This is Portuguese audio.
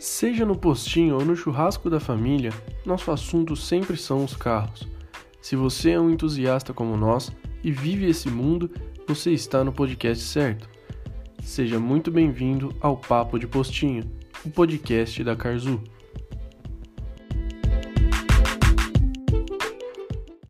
Seja no postinho ou no churrasco da família, nosso assunto sempre são os carros. Se você é um entusiasta como nós e vive esse mundo, você está no podcast certo. Seja muito bem-vindo ao Papo de Postinho, o podcast da Carzu.